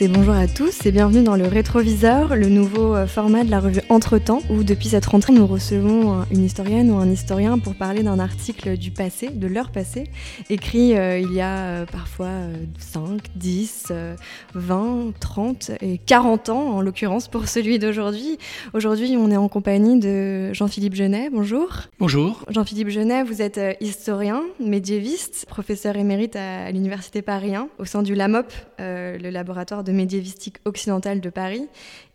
et bonjour à tous et bienvenue dans le Rétroviseur, le nouveau euh, format de la revue Entretemps où depuis cette rentrée nous recevons une historienne ou un historien pour parler d'un article du passé, de leur passé, écrit euh, il y a euh, parfois 5, 10, 20, 30 et 40 ans en l'occurrence pour celui d'aujourd'hui. Aujourd'hui on est en compagnie de Jean-Philippe Genet, bonjour. Bonjour. Jean-Philippe Genet, vous êtes historien, médiéviste, professeur émérite à, l'Université Paris 1 au sein du LAMOP, le laboratoire de médiévistique occidentale de Paris.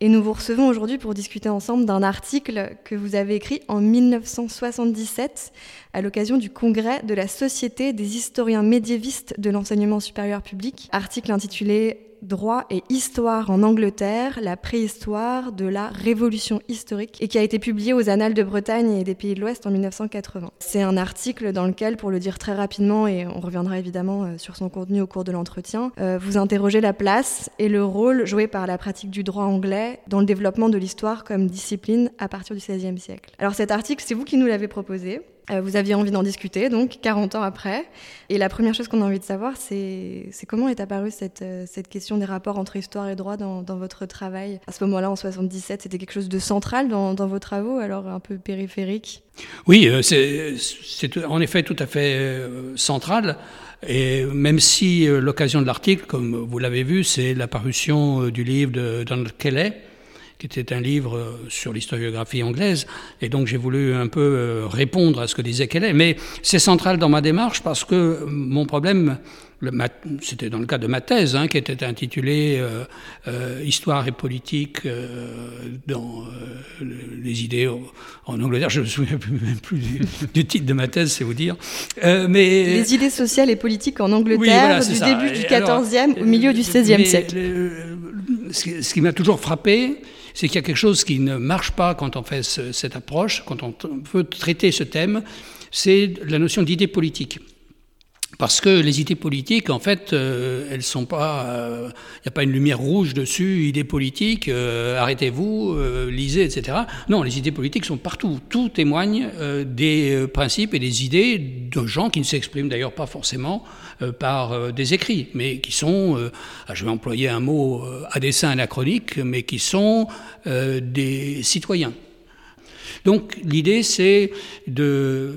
Et nous vous recevons aujourd'hui pour discuter ensemble d'un article que vous avez écrit en 1977 à l'occasion du congrès de la Société des historiens médiévistes de l'enseignement supérieur public. Article intitulé droit et histoire en Angleterre, la préhistoire de la révolution historique, et qui a été publié aux Annales de Bretagne et des Pays de l'Ouest en 1980. C'est un article dans lequel, pour le dire très rapidement, et on reviendra évidemment euh, sur son contenu au cours de l'entretien, euh, vous interrogez la place et le rôle joué par la pratique du droit anglais dans le développement de l'histoire comme discipline à partir du XVIe siècle. Alors cet article, c'est vous qui nous l'avez proposé. Euh, vous aviez envie d'en discuter, donc 40 ans après. Et la première chose qu'on a envie de savoir, c'est comment est apparue cette, euh, cette, question des rapports entre histoire et droit dans, votre travail. À ce moment-là, en 77, c'était quelque chose de central dans, vos travaux, alors un peu périphérique? Oui, euh, c'est en effet tout à fait central. Et même si l'occasion de l'article, comme vous l'avez vu, c'est l'apparition du livre de Donald Kelly, qui était un livre euh, sur l'historiographie anglaise. Et donc j'ai voulu un peu euh, répondre à ce que disait Kelly. Mais c'est central dans ma démarche parce que mon problème, c'était dans le cas de ma thèse, hein, qui était intitulée euh, Histoire et politique dans les idées en Angleterre. Je ne me souviens même plus du, titre de ma thèse, c'est vous dire. mais les idées sociales et politiques en Angleterre du début du XIVe au milieu du XVIe siècle. ce qui m'a toujours frappé, c'est qu'il y a quelque chose qui ne marche pas quand on fait cette approche, quand on veut traiter ce thème, c'est la notion d'idée politique. Parce que les idées politiques, en fait, euh, elles sont pas, il euh, n'y a pas une lumière rouge dessus, idées politiques, euh, arrêtez-vous, lisez, etc. Non, les idées politiques sont partout. Tout témoigne des principes et des idées de gens qui ne s'expriment d'ailleurs pas forcément par des écrits, mais qui sont, ah, je vais employer un mot à dessein anachronique, mais qui sont des citoyens. Donc l'idée, c'est de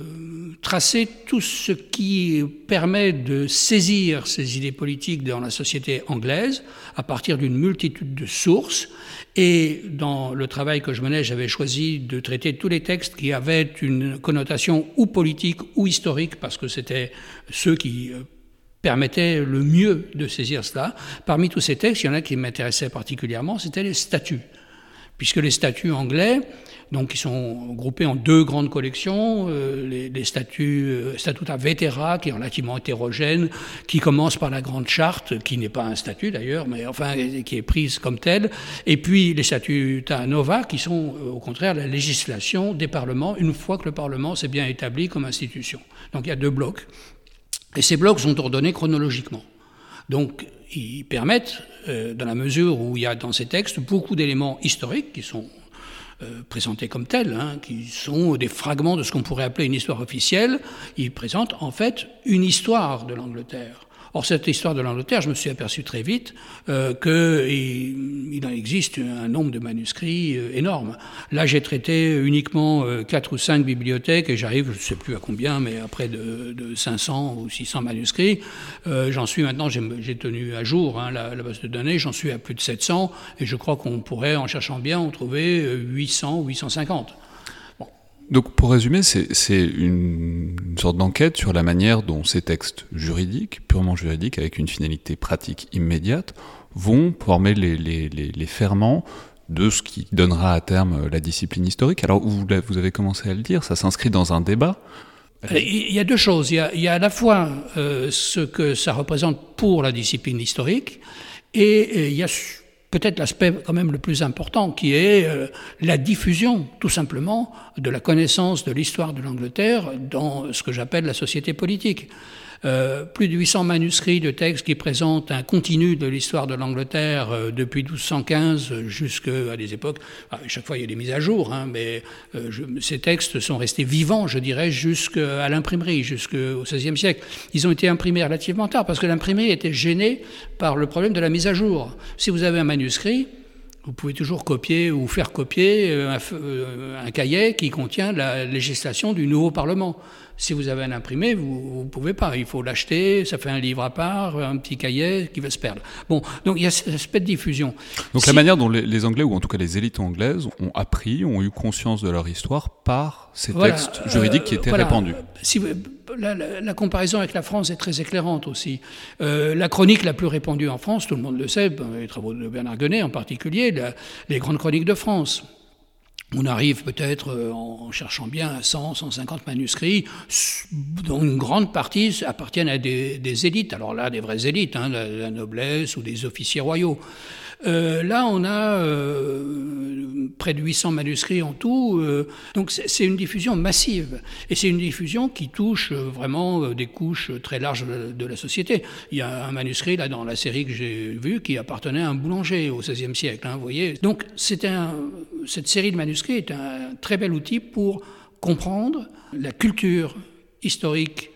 tracer tout ce qui permet de saisir ces idées politiques dans la société anglaise à partir d'une multitude de sources. Et dans le travail que je menais, j'avais choisi de traiter tous les textes qui avaient une connotation ou politique ou historique, parce que c'était ceux qui euh, permettaient le mieux de saisir cela. Parmi tous ces textes, il y en a qui m'intéressaient particulièrement, c'était les statuts. Puisque les statuts anglais donc qui sont groupés en deux grandes collections, euh, les, les, statuts, euh, Statuta Vetera, qui est relativement hétérogène, qui commence par la Grande Charte, qui n'est pas un statut d'ailleurs, mais enfin qui est prise comme telle, et puis les Statuta Nova, qui sont euh, au contraire la législation des parlements, une fois que le Parlement s'est bien établi comme institution. Donc il y a deux blocs, et ces blocs sont ordonnés chronologiquement. Donc, ils permettent, dans la mesure où il y a dans ces textes beaucoup d'éléments historiques qui sont euh, présentés comme tels, hein, qui sont des fragments de ce qu'on pourrait appeler une histoire officielle. Ils présentent en fait une histoire de l'Angleterre. Or, cette histoire de l'Angleterre, je me suis aperçu très vite euh, qu'il il en existe un nombre de manuscrits euh, énorme. Là, j'ai traité uniquement euh, quatre ou cinq bibliothèques et j'arrive, je ne sais plus à combien, mais à près de, de 500 ou 600 manuscrits. Euh, j'en suis maintenant, j'ai tenu à jour hein, la, la, base de données, j'en suis à plus de 700 et je crois qu'on pourrait, en cherchant bien, en trouver 800 ou 850. Donc pour résumer, c'est une, sorte d'enquête sur la manière dont ces textes juridiques, purement juridiques, avec une finalité pratique immédiate, vont former les, les, ferments de ce qui donnera à terme la discipline historique. Alors vous, vous avez commencé à le dire, ça s'inscrit dans un débat. Il y a deux choses. Il y a, il y a à la fois euh, ce que ça représente pour la discipline historique, et il y a peut-être l'aspect quand même le plus important, qui est euh, la diffusion, tout simplement, de la connaissance de l'histoire de l'Angleterre dans ce que j'appelle la société politique. Euh, plus de 800 manuscrits de textes qui présentent un continu de l'histoire de l'Angleterre euh, depuis 1215 jusqu'à des époques. À chaque fois, il y a des mises à jour, hein, mais euh, ces textes sont restés vivants, je dirais, jusqu'à l'imprimerie, jusqu'au XVIe siècle. Ils ont été imprimés relativement tard parce que l'imprimerie était gênée par le problème de la mise à jour. Si vous avez un manuscrit, vous pouvez toujours copier ou faire copier un, cahier qui contient la législation du nouveau Parlement. Si vous avez un imprimé, vous ne pouvez pas. Il faut l'acheter, ça fait un livre à part, un petit cahier qui va se perdre. Bon, donc il y a cet aspect de diffusion. Donc la manière dont les, Anglais, ou en tout cas les élites anglaises, ont appris, ont eu conscience de leur histoire par ces textes juridiques qui étaient répandus. Si la, comparaison avec la France est très éclairante aussi. Euh, la chronique la plus répandue en France, tout le monde le sait, les travaux de Bernard Guenet en particulier, les grandes chroniques de France. On arrive peut-être, euh, en cherchant bien, à 100, 150 manuscrits, dont une grande partie appartiennent à des, élites. Alors là, des vraies élites, hein, la, noblesse ou des officiers royaux. Euh, là, on a euh, près de 800 manuscrits en tout. Euh, donc c'est une diffusion massive. Et c'est une diffusion qui touche vraiment des couches très larges de la société. Il y a un manuscrit, là, dans la série que j'ai vue, qui appartenait à un boulanger au XVIe siècle. Hein, vous voyez Donc cette série de manuscrits est un très bel outil pour comprendre la culture historique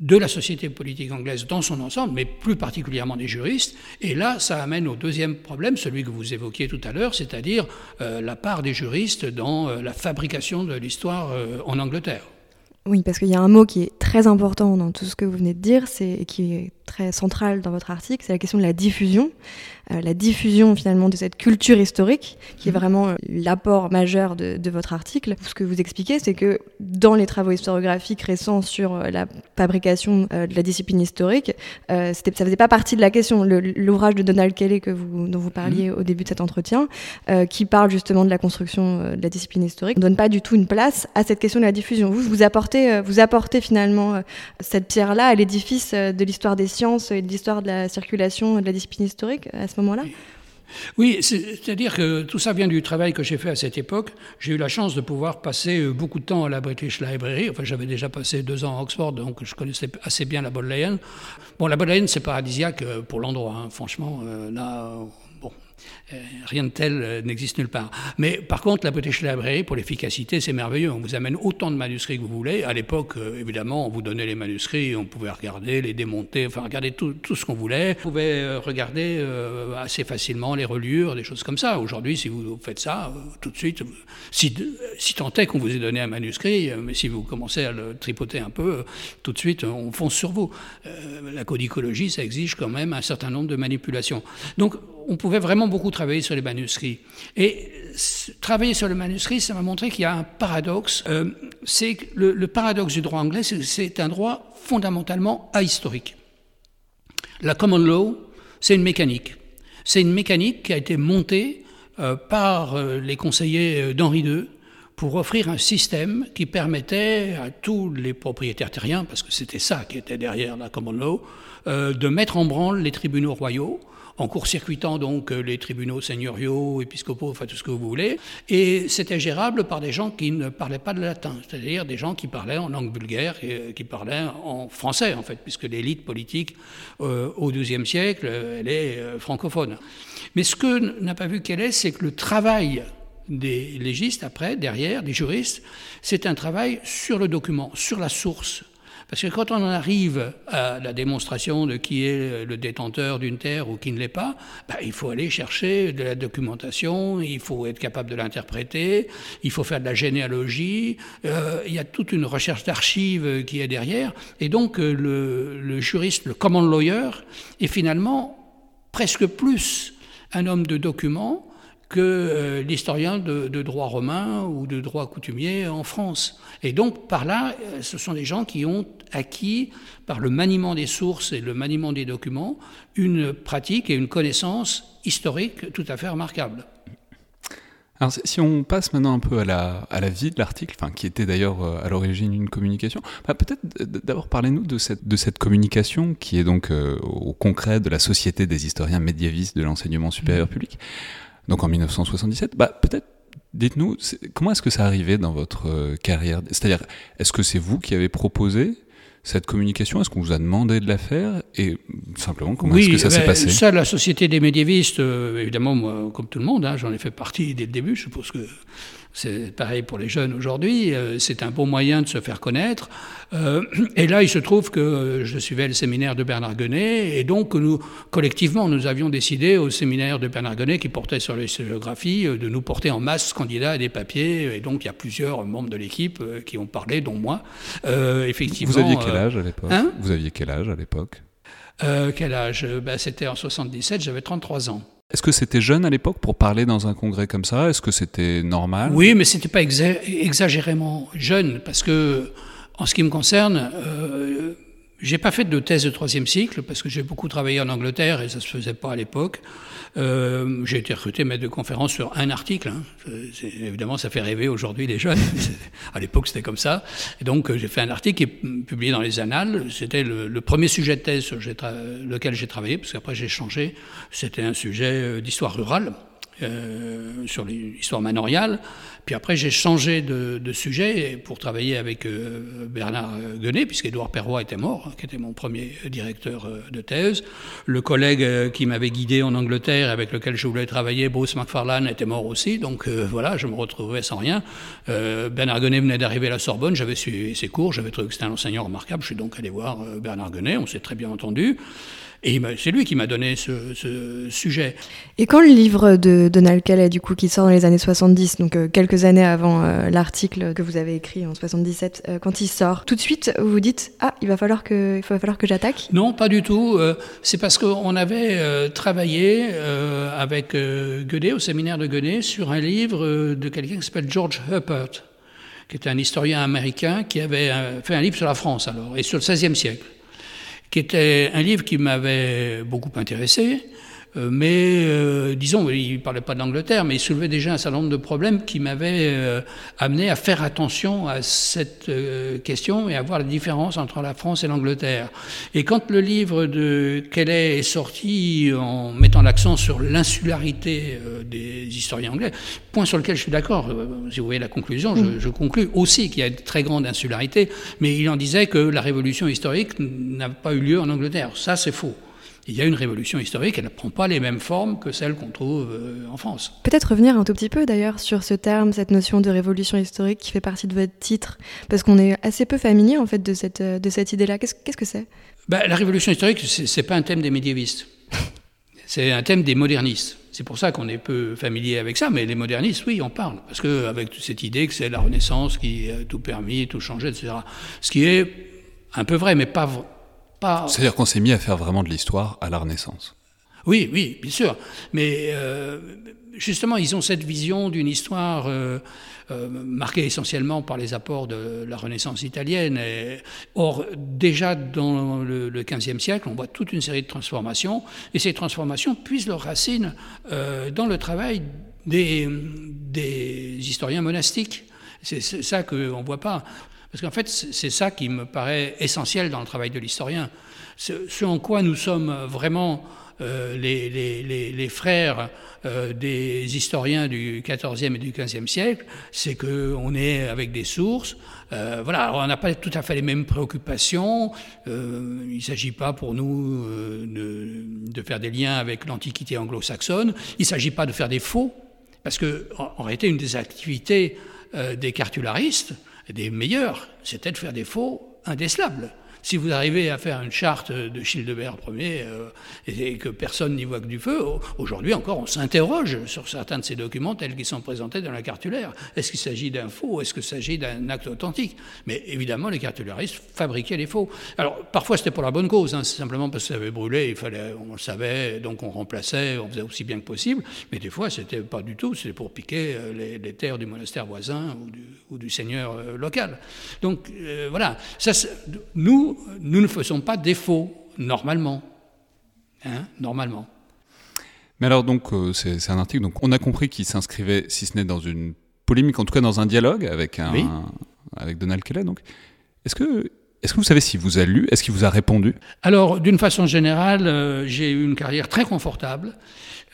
de la société politique anglaise dans son ensemble, mais plus particulièrement des juristes. Et là, ça amène au deuxième problème, celui que vous évoquiez tout à l'heure, c'est-à-dire euh, la part des juristes dans euh, la fabrication de l'histoire euh, en Angleterre. Oui, parce qu'il y a un mot qui est très important dans tout ce que vous venez de dire, c'est qui est très central dans votre article, c'est la question de la diffusion. Euh, la diffusion finalement de cette culture historique, qui est mhm. vraiment euh, l'apport majeur de, votre article. Ce que vous expliquez, c'est que dans les travaux historiographiques récents sur euh, la fabrication de la discipline historique, ça faisait pas partie de la question. L'ouvrage de Donald Kelly que vous, dont vous parliez mhm. au début de cet entretien, qui parle justement de la construction de la discipline historique, ne donne pas du tout une place à cette question de la diffusion. Vous, vous apportez, vous apportez finalement cette pierre-là à l'édifice de l'histoire des sciences et de l'histoire de la circulation de la discipline historique à ce moment-là? Oui, c'est-à-dire que tout ça vient du travail que j'ai fait à cette époque. J'ai eu la chance de pouvoir passer euh, beaucoup de temps à la British Library. Enfin, j'avais déjà passé deux ans à Oxford, donc je connaissais assez bien la Bodleian. Bon, la Bodleian, c'est paradisiaque euh, pour l'endroit. Hein. Franchement, euh, là, euh, rien de tel euh, n'existe nulle part. Mais par contre, la British Library, pour l'efficacité, c'est merveilleux. On vous amène autant de manuscrits que vous voulez. À l'époque, euh, évidemment, on vous donnait les manuscrits, on pouvait regarder, les démonter, enfin regarder tout, ce qu'on voulait. On pouvait regarder assez facilement les reliures, des choses comme ça. Aujourd'hui, si vous faites ça, tout de suite, si, tant est qu'on vous ait donné un manuscrit, mais si vous commencez à le tripoter un peu, tout de suite, on fonce sur vous. la codicologie, ça exige quand même un certain nombre de manipulations. Donc, on pouvait vraiment beaucoup sur les manuscrits. Et travailler sur le manuscrit, ça m'a montré qu'il y a un paradoxe. Euh, c'est le, le, paradoxe du droit anglais, c'est un droit fondamentalement ahistorique. La common law, c'est une mécanique. C'est une mécanique qui a été montée euh, par euh, les conseillers d'Henri II pour offrir un système qui permettait à tous les propriétaires terriens, parce que c'était ça qui était derrière la common law, de mettre en branle les tribunaux royaux en court-circuitant donc euh, les tribunaux seigneuriaux, épiscopaux, enfin tout ce que vous voulez. Et c'était gérable par des gens qui ne parlaient pas de latin, c'est-à-dire des gens qui parlaient en langue vulgaire et euh, qui parlaient en français en fait, puisque l'élite politique euh, au XIIe siècle, elle est francophone. Mais ce que n'a pas vu qu'elle est, c'est que le travail des légistes après, derrière, des juristes, c'est un travail sur le document, sur la source, parce que quand on en arrive à la démonstration de qui est le détenteur d'une terre ou qui ne l'est pas, bah, il faut aller chercher de la documentation, il faut être capable de l'interpréter, il faut faire de la généalogie, euh, il y a toute une recherche d'archives qui est derrière, et donc euh, le, le juriste, le common lawyer, est finalement presque plus un homme de documents que euh, l'historien de, droit romain ou de droit coutumier en France. Et donc, par là, euh, ce sont des gens qui ont acquis, par le maniement des sources et le maniement des documents, une pratique et une connaissance historique tout à fait remarquable. Alors, si on passe maintenant un peu à la, à la vie de l'article, enfin, qui était d'ailleurs euh, à l'origine une communication, bah, peut-être d'abord parlez-nous de cette, de cette communication qui est donc au concret de la Société des historiens médiévistes de l'enseignement supérieur mmh. public donc en 1977. Bah, peut-être dites-nous, comment est-ce que ça arrivait dans votre euh, carrière? C'est-à-dire, est-ce que c'est vous qui avez proposé cette communication Est-ce qu'on vous a demandé de la faire Et simplement, comment est-ce que ça s'est ben, passé? Ça, la Société des médiévistes, euh, évidemment, moi, comme tout le monde, hein, j'en ai fait partie dès le début. Je suppose que c'est pareil pour les jeunes aujourd'hui. Euh, c'est un bon moyen de se faire connaître. Euh, et là, il se trouve que je suivais le séminaire de Bernard Guenet, et donc nous, collectivement, nous avions décidé au séminaire de Bernard Guenet, qui portait sur l'historiographie, de nous porter en masse candidats à des papiers. Et donc, il y a plusieurs membres de l'équipe qui ont parlé, dont moi. effectivement. Vous aviez quel âge à l'époque hein Vous aviez quel âge à l'époque Quel âge? Ben, C'était en 77, j'avais 33 ans. Est-ce que c'était jeune à l'époque pour parler dans un congrès comme ça? Est-ce que c'était normal? Oui, mais c'était pas exagérément jeune, parce que, en ce qui me concerne, euh, j'ai pas fait de thèse de troisième cycle, parce que j'ai beaucoup travaillé en Angleterre et ça se faisait pas à l'époque. Euh, j'ai été recruté maître de conférence sur un article. Hein. Évidemment, ça fait rêver aujourd'hui les jeunes. à l'époque, c'était comme ça. Donc, euh, j'ai fait un article qui est publié dans les Annales. C'était le, premier sujet de thèse sur lequel j'ai travaillé, parce qu'après j'ai changé. C'était un sujet euh, d'histoire rurale. Euh, sur l'histoire manoriale. Puis après, j'ai changé de, sujet pour travailler avec euh, Bernard Guenet, puisqu'Édouard Perroy était mort, hein, qui était mon premier directeur euh, de thèse. Le collègue qui m'avait guidé en Angleterre, avec lequel je voulais travailler, Bruce McFarlane, était mort aussi. Donc voilà, je me retrouvais sans rien. Bernard Guenet venait d'arriver à la Sorbonne, j'avais suivi ses cours, j'avais trouvé que c'était un enseignant remarquable. Je suis donc allé voir Bernard Guenet, on s'est très bien entendu. Et c'est lui qui m'a donné ce, sujet. Et quand le livre de Donald Calais, du coup, qui sort dans les années 70, donc euh, quelques années avant euh, l'article que vous avez écrit en 77, euh, quand il sort, tout de suite, vous vous dites Ah, il va falloir que, il va falloir que j'attaque? Non, pas du tout. c'est parce qu'on avait travaillé avec Guedet, au séminaire de Guedet, sur un livre de quelqu'un qui s'appelle George Huppert, qui était un historien américain qui avait fait un livre sur la France, alors, et sur le XVIe siècle qui était un livre qui m'avait beaucoup intéressé, mais euh, disons, il ne parlait pas d'Angleterre, mais il soulevait déjà un certain nombre de problèmes qui m'avaient euh, amené à faire attention à cette question et à voir la différence entre la France et l'Angleterre. Et quand le livre de Kelly est sorti en mettant l'accent sur l'insularité des historiens anglais, point sur lequel je suis d'accord, si vous voyez la conclusion, je, mm. je conclus aussi qu'il y a une très grande insularité, mais il en disait que la révolution historique n'a pas eu lieu en Angleterre. Ça, c'est faux il y a une révolution historique, elle ne prend pas les mêmes formes que celles qu'on trouve euh, en France. Peut-être revenir un tout petit peu d'ailleurs sur ce terme, cette notion de révolution historique qui fait partie de votre titre, parce qu'on est assez peu familier en fait de cette, euh, de cette idée-là. Qu'est-ce que c'est? Ben, La révolution historique, ce n'est pas un thème des médiévistes, c'est un thème des modernistes. C'est pour ça qu'on est peu familier avec ça, mais les modernistes, oui, on parle. Parce qu'avec cette idée que c'est la Renaissance qui a tout permis, tout changé, etc. Ce qui est un peu vrai, mais pas, c'est-à-dire qu'on s'est mis à faire vraiment de l'histoire à la Renaissance. Oui, oui, bien sûr. Mais euh, justement, ils ont cette vision d'une histoire euh, euh, marquée essentiellement par les apports de la Renaissance italienne. or, déjà dans le, XVe siècle, on voit toute une série de transformations, et ces transformations puisent leurs racines dans le travail des, des historiens monastiques. C'est ça qu'on ne voit pas. Parce qu'en fait, c'est ça qui me paraît essentiel dans le travail de l'historien. Ce, en quoi nous sommes vraiment euh, les, frères euh, des historiens du XIVe et du XVe siècle, c'est qu'on est avec des sources. Euh, voilà, on n'a pas tout à fait les mêmes préoccupations. il ne s'agit pas pour nous de, faire des liens avec l'Antiquité anglo-saxonne. Il ne s'agit pas de faire des faux, parce qu'en en, réalité, une des activités des cartularistes, des meilleurs, c'était de faire des faux indécelables. Si vous arrivez à faire une charte de Childebert Ier euh, et que personne n'y voit que du feu, aujourd'hui encore on s'interroge sur certains de ces documents tels qu'ils sont présentés dans la cartulaire. Est-ce qu'il s'agit d'un faux Est-ce qu'il s'agit d'un acte authentique? Mais évidemment, les cartularistes fabriquaient les faux. Alors parfois c'était pour la bonne cause, hein, c'est simplement parce que ça avait brûlé, il fallait, on le savait, donc on remplaçait, on faisait aussi bien que possible. Mais des fois c'était pas du tout, c'était pour piquer euh, les, terres du monastère voisin ou du, seigneur euh, local. Donc voilà, ça, nous nous, ne faisons pas défaut, normalement. Hein, normalement. Mais alors, donc, euh, c'est un article, donc on a compris qu'il s'inscrivait, si ce n'est dans une polémique, en tout cas dans un dialogue avec, un, avec Donald Kelly. Donc, est-ce que Est-ce que vous savez s'il vous a lu Est-ce qu'il vous a répondu? Alors, d'une façon générale, j'ai eu une carrière très confortable.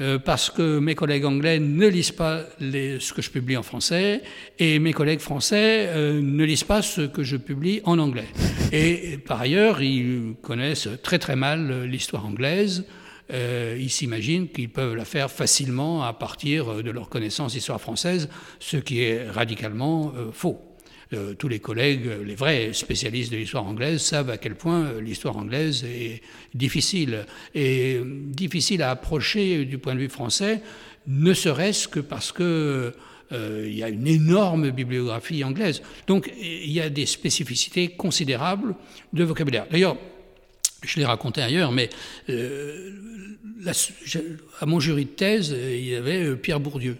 Euh, parce que mes collègues anglais ne lisent pas ce que je publie en français et mes collègues français euh, ne lisent pas ce que je publie en anglais. Et, par ailleurs, ils connaissent très très mal l'histoire anglaise. Euh, ils s'imaginent qu'ils peuvent la faire facilement à partir de leur connaissance d'histoire française, ce qui est radicalement faux. Euh, tous les collègues, les vrais spécialistes de l'histoire anglaise, savent à quel point euh, l'histoire anglaise est difficile et difficile à approcher du point de vue français, ne serait-ce que parce que euh, il y a une énorme bibliographie anglaise. Donc il y a des spécificités considérables de vocabulaire. D'ailleurs, je l'ai raconté ailleurs, mais à mon jury de thèse, il y avait Pierre Bourdieu.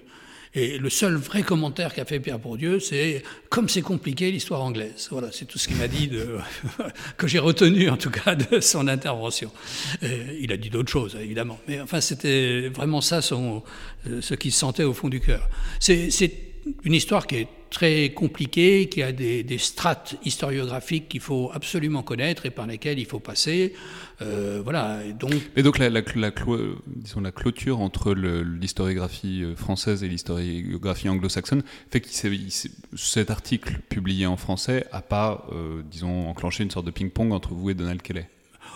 Et le seul vrai commentaire qu'a fait Pierre Bourdieu, c'est comme c'est compliqué l'histoire anglaise. Voilà, c'est tout ce qu'il m'a dit, de, que j'ai retenu en tout cas de son intervention. il a dit d'autres choses, évidemment. Mais enfin, c'était vraiment ça son, euh, ce qu'il sentait au fond du cœur. C'est une histoire qui est très compliquée, qui a des, strates historiographiques qu'il faut absolument connaître et par lesquelles il faut passer. Euh, voilà. Donc. Et donc la, la, disons, la clôture entre l'historiographie euh, française et l'historiographie anglo-saxonne fait que cet article publié en français n'a pas, euh, disons, enclenché une sorte de ping-pong entre vous et Donald Kelly.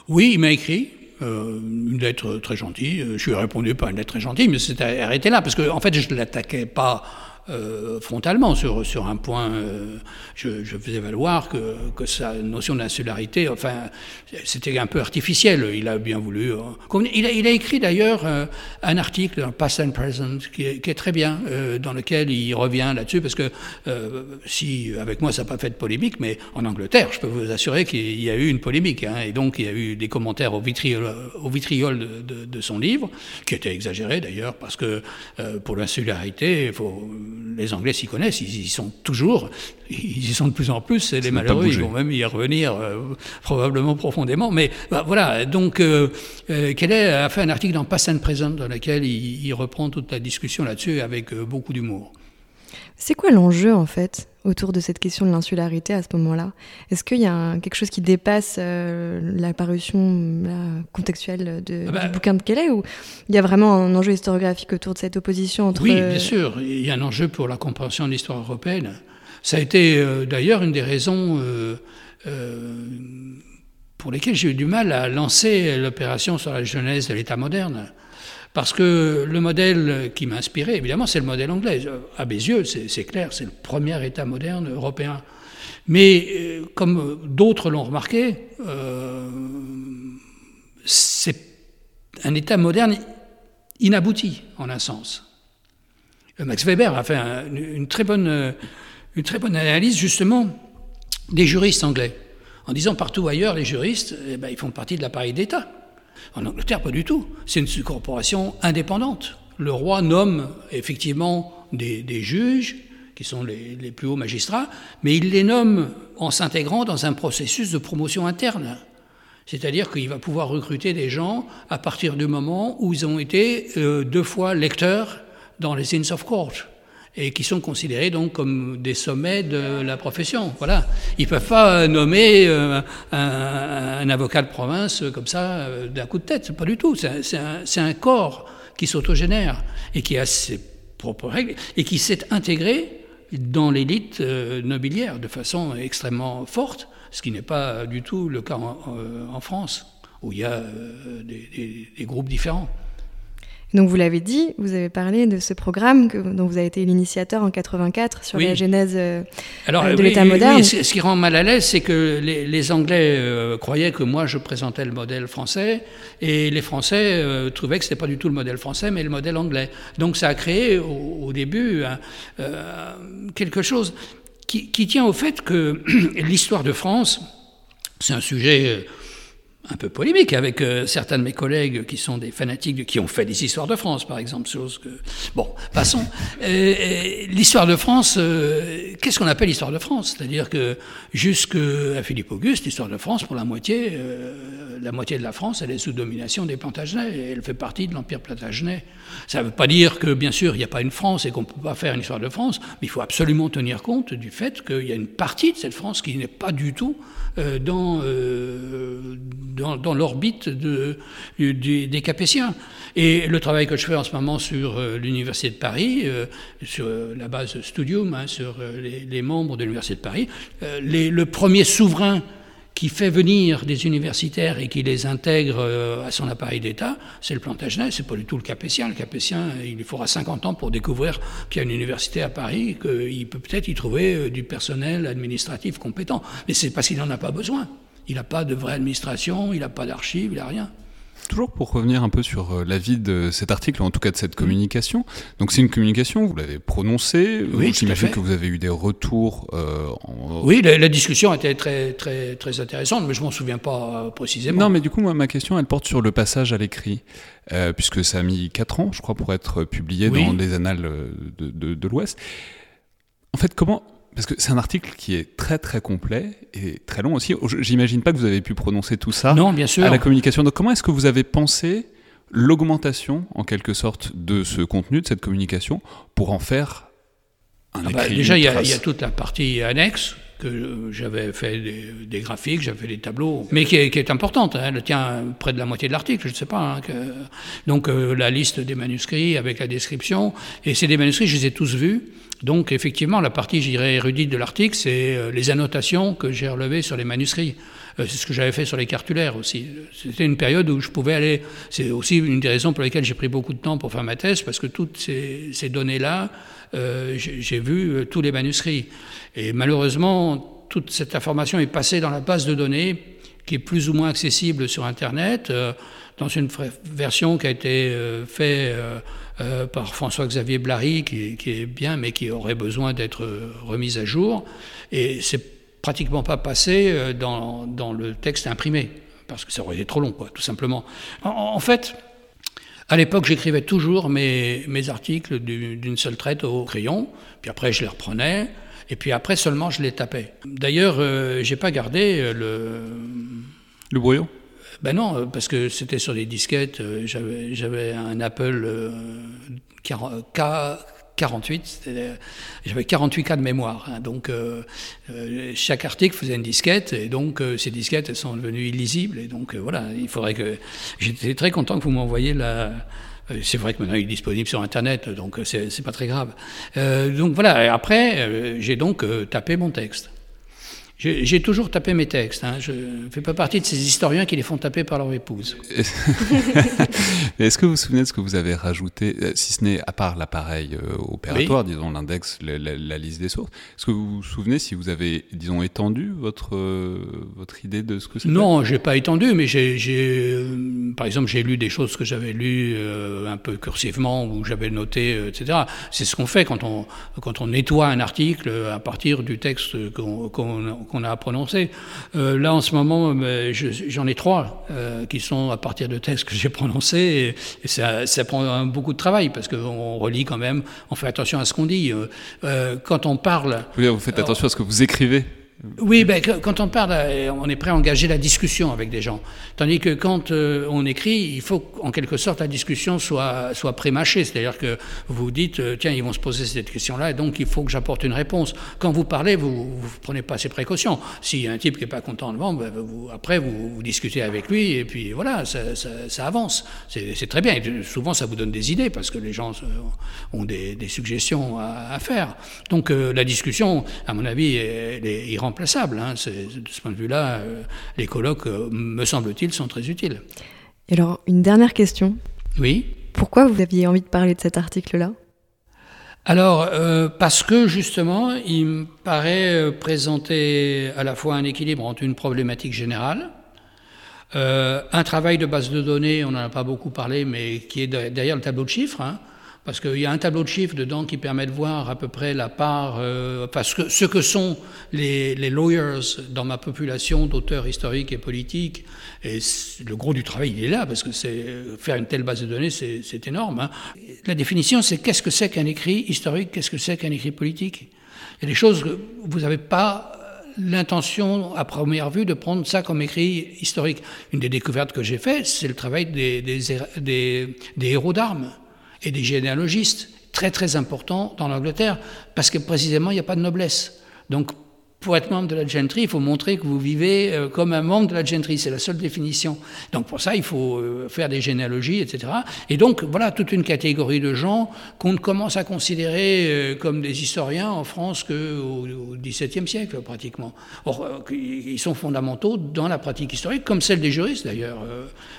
Oui, il m'a écrit. une lettre très gentille. Je lui ai répondu par une lettre très gentille, mais c'était arrêté là, parce qu'en en fait, je ne l'attaquais pas euh, frontalement sur, sur un point. Euh, je, je, faisais valoir que, que sa notion d'insularité, enfin, c'était un peu artificiel. Il a bien voulu. Euh, il, a, il, a, écrit d'ailleurs un article dans Past and Present qui est, qui est très bien, dans lequel il revient là-dessus, parce que si avec moi ça n'a pas fait de polémique, mais en Angleterre, je peux vous assurer qu'il y a eu une polémique, hein, et donc il y a eu des commentaires au vitriol, au vitriol de, de, de son livre, qui étaient exagérés d'ailleurs, parce que pour l'insularité, il faut les Anglais s'y connaissent, ils y sont toujours, ils y sont de plus en plus, et les malheureux, ils vont même y revenir euh, probablement profondément. Mais bah, voilà, donc euh, euh a fait un article dans Pass and Present dans lequel il, reprend toute la discussion là-dessus avec euh, beaucoup d'humour. C'est quoi l'enjeu en fait autour de cette question de l'insularité à ce moment-là? Est-ce qu'il y a quelque chose qui dépasse euh, la parution contextuelle de, ah bah, du bouquin de Kelly ou il y a vraiment un enjeu historiographique autour de cette opposition entre... Oui, bien sûr, il y a un enjeu pour la compréhension de l'histoire européenne. Ça a été euh, d'ailleurs une des raisons euh, pour lesquelles j'ai eu du mal à lancer l'opération sur la genèse de l'État moderne. Parce que le modèle qui m'a inspiré, évidemment, c'est le modèle anglais. À mes yeux, c'est clair, c'est le premier État moderne européen. Mais euh, comme d'autres l'ont remarqué, euh, c'est un État moderne inabouti, en un sens. Euh, Max Weber a fait une, très bonne, analyse, justement, des juristes anglais, en disant partout ailleurs, les juristes, eh ben, ils font partie de l'appareil d'État. En Angleterre, pas du tout. C'est une corporation indépendante. Le roi nomme effectivement des, juges, qui sont les, plus hauts magistrats, mais il les nomme en s'intégrant dans un processus de promotion interne. C'est-à-dire qu'il va pouvoir recruter des gens à partir du moment où ils ont été euh, deux fois lecteurs dans les Inns of Court et qui sont considérés donc comme des sommets de la profession. Voilà. Ils ne peuvent pas nommer euh, un, avocat de province comme ça euh, d'un coup de tête, pas du tout. C'est un, corps qui s'autogénère et qui a ses propres règles et qui s'est intégré dans l'élite euh, nobiliaire de façon extrêmement forte, ce qui n'est pas du tout le cas en, France, où il y a des groupes différents. Donc vous l'avez dit, vous avez parlé de ce programme que, dont vous avez été l'initiateur en 84 sur la genèse euh, Alors, euh, de l'État moderne. Oui, ce qui rend mal à l'aise, c'est que les, Anglais euh, croyaient que moi je présentais le modèle français et les Français trouvaient que ce n'était pas du tout le modèle français mais le modèle anglais. Donc ça a créé au, début quelque chose qui, qui, tient au fait que l'histoire de France, c'est un sujet un peu polémique avec euh, certains de mes collègues qui sont des fanatiques, qui ont fait des histoires de France, par exemple, chose que... Bon, passons. l'histoire de France, euh, qu'est-ce qu'on appelle l'histoire de France? C'est-à-dire que jusqu'à Philippe Auguste, l'histoire de France, pour la moitié, euh, la moitié de la France, elle est sous domination des Plantagenets, et elle fait partie de l'Empire Plantagenet. Ça ne veut pas dire que, bien sûr, il n'y a pas une France et qu'on ne peut pas faire une histoire de France, mais il faut absolument tenir compte du fait qu'il y a une partie de cette France qui n'est pas du tout dans dans, l'orbite de, des Capétiens. Et le travail que je fais en ce moment sur euh, l'Université de Paris, euh, sur la base Studium, hein, sur euh, les, membres de l'Université de Paris, le premier souverain qui fait venir des universitaires et qui les intègre à son appareil d'État, c'est le Plantagenet, c'est pas du tout le Capétien. Le Capétien, il lui faudra 50 ans pour découvrir qu'il y a une université à Paris, qu'il peut peut-être y trouver du personnel administratif compétent. Mais c'est parce qu'il n'en a pas besoin. Il n'a pas de vraie administration, il n'a pas d'archives, il n'a rien. Toujours pour revenir un peu sur euh, l'avis de cet article, en tout cas de cette communication. Donc c'est une communication, vous l'avez prononcée. Oui, J'imagine que vous avez eu des retours. Euh, oui, la, discussion était très, très, très intéressante, mais je m'en souviens pas euh, précisément. Non, mais du coup, moi, ma question, elle porte sur le passage à l'écrit, puisque ça a mis 4 ans, je crois, pour être publié dans les annales de, de, de l'Ouest. En fait, comment parce que c'est un article qui est très très complet et très long aussi. J'imagine pas que vous avez pu prononcer tout ça non, bien sûr. à la communication. Donc comment est-ce que vous avez pensé l'augmentation en quelque sorte de ce contenu, de cette communication, pour en faire un ah bah, écrit Déjà, il y, a toute la partie annexe que j'avais fait des, graphiques, j'avais fait des tableaux, mais qui est, importante. Hein. elle tient près de la moitié de l'article, je ne sais pas. Hein, donc euh, la liste des manuscrits avec la description, et c'est des manuscrits, je les ai tous vus. Donc effectivement, la partie, je dirais, érudite de l'article, c'est euh, les annotations que j'ai relevées sur les manuscrits. Euh, c'est ce que j'avais fait sur les cartulaires aussi. C'était une période où je pouvais aller. C'est aussi une des raisons pour lesquelles j'ai pris beaucoup de temps pour faire ma thèse, parce que toutes ces, données-là, euh, j'ai vu tous les manuscrits. Et malheureusement, toute cette information est passée dans la base de données qui est plus ou moins accessible sur Internet, dans une version qui a été faite euh, par François-Xavier Blary, qui, est bien, mais qui aurait besoin d'être remise à jour. Et c'est pratiquement pas passé euh, dans, le texte imprimé, parce que ça aurait été trop long, tout simplement. En, fait, à l'époque, j'écrivais toujours mes, articles d'une seule traite au crayon, puis après je les reprenais, et puis après seulement je les tapais. D'ailleurs, euh, j'ai pas gardé le... Le brouillon? Ben non, euh, parce que c'était sur des disquettes. Euh, j'avais un Apple euh, K48, j'avais 48 cas de mémoire. Hein. donc chaque article faisait une disquette, et donc ces disquettes elles sont devenues illisibles. Et donc voilà, il faudrait que. J'étais très content que vous m'envoyiez la. C'est vrai que maintenant il est disponible sur Internet, donc c'est pas très grave. donc voilà, après, j'ai donc tapé mon texte. J'ai toujours tapé mes textes. Hein. Je ne fais pas partie de ces historiens qui les font taper par leur épouse. Est-ce que vous vous souvenez de ce que vous avez rajouté, euh, si ce n'est à part l'appareil euh, opératoire, disons l'index, la, liste des sources Est-ce que vous vous souvenez si vous avez, disons, étendu votre, euh, votre idée de ce que c'est Non, je n'ai pas étendu, mais j'ai, par exemple, j'ai lu des choses que j'avais lues un peu cursivement, ou j'avais noté, etc. C'est ce qu'on fait quand on, quand on nettoie un article à partir du texte qu'on qu'on a prononcé. Euh, là, en ce moment, euh, j'en ai trois euh, qui sont à partir de textes que j'ai prononcés, et, ça, ça, prend beaucoup de travail parce qu'on relit quand même, on fait attention à ce qu'on dit. quand on parle. Vous faites attention à ce que vous écrivez oui, ben, quand on parle, euh, on est prêt à engager la discussion avec des gens. Tandis que quand euh, on écrit, il faut en quelque sorte la discussion soit, soit prémâchée. C'est-à-dire que vous dites, euh, tiens, ils vont se poser cette question-là, et donc il faut que j'apporte une réponse. Quand vous parlez, vous ne prenez pas ces précautions. S'il y a un type qui n'est pas content devant, ben, vous, après, vous, discutez avec lui, et puis voilà, ça, ça, ça avance. C'est très bien. Souvent, ça vous donne des idées, parce que les gens ont des, des suggestions à, à, faire. Donc la discussion, à mon avis, elle, est remplaçable. Hein. De ce point de vue-là, euh, les colloques, euh, me semble-t-il, sont très utiles. Et alors, une dernière question. Oui. Pourquoi vous aviez envie de parler de cet article-là? Alors, euh, parce que justement, il me paraît présenter à la fois un équilibre entre une problématique générale, un travail de base de données, on n'en a pas beaucoup parlé, mais qui est derrière le tableau de chiffres, hein, parce qu'il y a un tableau de chiffres dedans qui permet de voir à peu près la part, euh, ce que, sont les, lawyers dans ma population d'auteurs historiques et politiques. Et le gros du travail, il est là, parce que c'est faire une telle base de données, c'est énorme. Hein. La définition, c'est qu'est-ce que c'est qu'un écrit historique, qu'est-ce que c'est qu'un écrit politique? Il y a des choses que vous n'avez pas l'intention, à première vue, de prendre ça comme écrit historique. Une des découvertes que j'ai faites, c'est le travail des héros d'armes et des généalogistes, très très important dans l'Angleterre, parce que précisément, il n'y a pas de noblesse. Donc, pour être membre de la gentry, il faut montrer que vous vivez euh, comme un membre de la gentry. C'est la seule définition. Donc pour ça, il faut euh, faire des généalogies, etc. Et donc voilà toute une catégorie de gens qu'on commence à considérer euh, comme des historiens en France qu'au XVIIe siècle pratiquement. Or, ils sont fondamentaux dans la pratique historique, comme celle des juristes d'ailleurs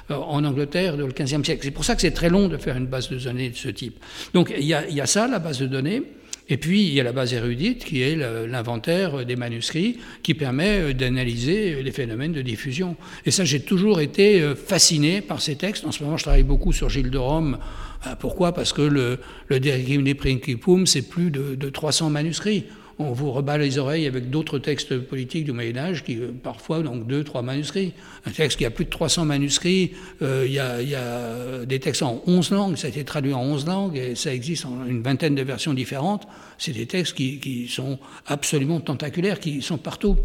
en Angleterre dans le XVe siècle. C'est pour ça que c'est très long de faire une base de données de ce type. Donc il y a, y a ça, la base de données. Et puis, il y a la base érudite qui est l'inventaire des manuscrits qui permet euh, d'analyser les phénomènes de diffusion. Et ça, j'ai toujours été euh, fasciné par ces textes. En ce moment, je travaille beaucoup sur Gilles de Rome. Euh, pourquoi? Parce que le, le De Principum, c'est plus de, de 300 manuscrits on vous rebat les oreilles avec d'autres textes politiques du Moyen Âge, qui euh, parfois donc deux, trois manuscrits. Un texte qui a plus de 300 manuscrits, euh, il, y a, des textes en 11 langues, ça a été traduit en 11 langues, et ça existe en une vingtaine de versions différentes. C'est des textes qui, qui sont absolument tentaculaires, qui sont partout.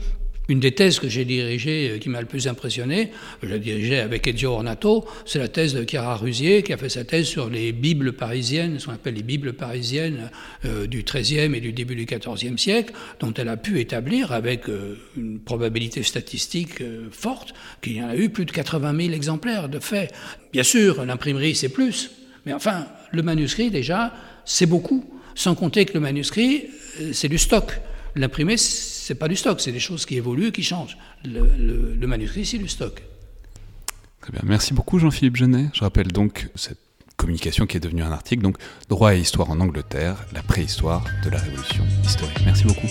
Une des thèses que j'ai dirigées, euh, qui m'a le plus impressionné, je l'ai dirigée avec Ezio Ornato, c'est la thèse de Chiara Rusier, qui a fait sa thèse sur les Bibles parisiennes, ce qu'on appelle les Bibles parisiennes euh, du XIIIe et du début du XIVe siècle, dont elle a pu établir avec euh, une probabilité statistique forte qu'il y en a eu plus de 80 000 exemplaires de fait. Bien sûr, l'imprimerie, c'est plus, mais enfin, le manuscrit, déjà, c'est beaucoup, sans compter que le manuscrit, c'est du stock. L'imprimé, c'est pas du stock, c'est des choses qui évoluent, qui changent. Le, manuscrit, c'est du stock. Très bien. Merci beaucoup, Jean-Philippe Genet. Je rappelle donc cette communication qui est devenue un article, donc Droit et histoire en Angleterre, la préhistoire de la révolution historique. Merci beaucoup.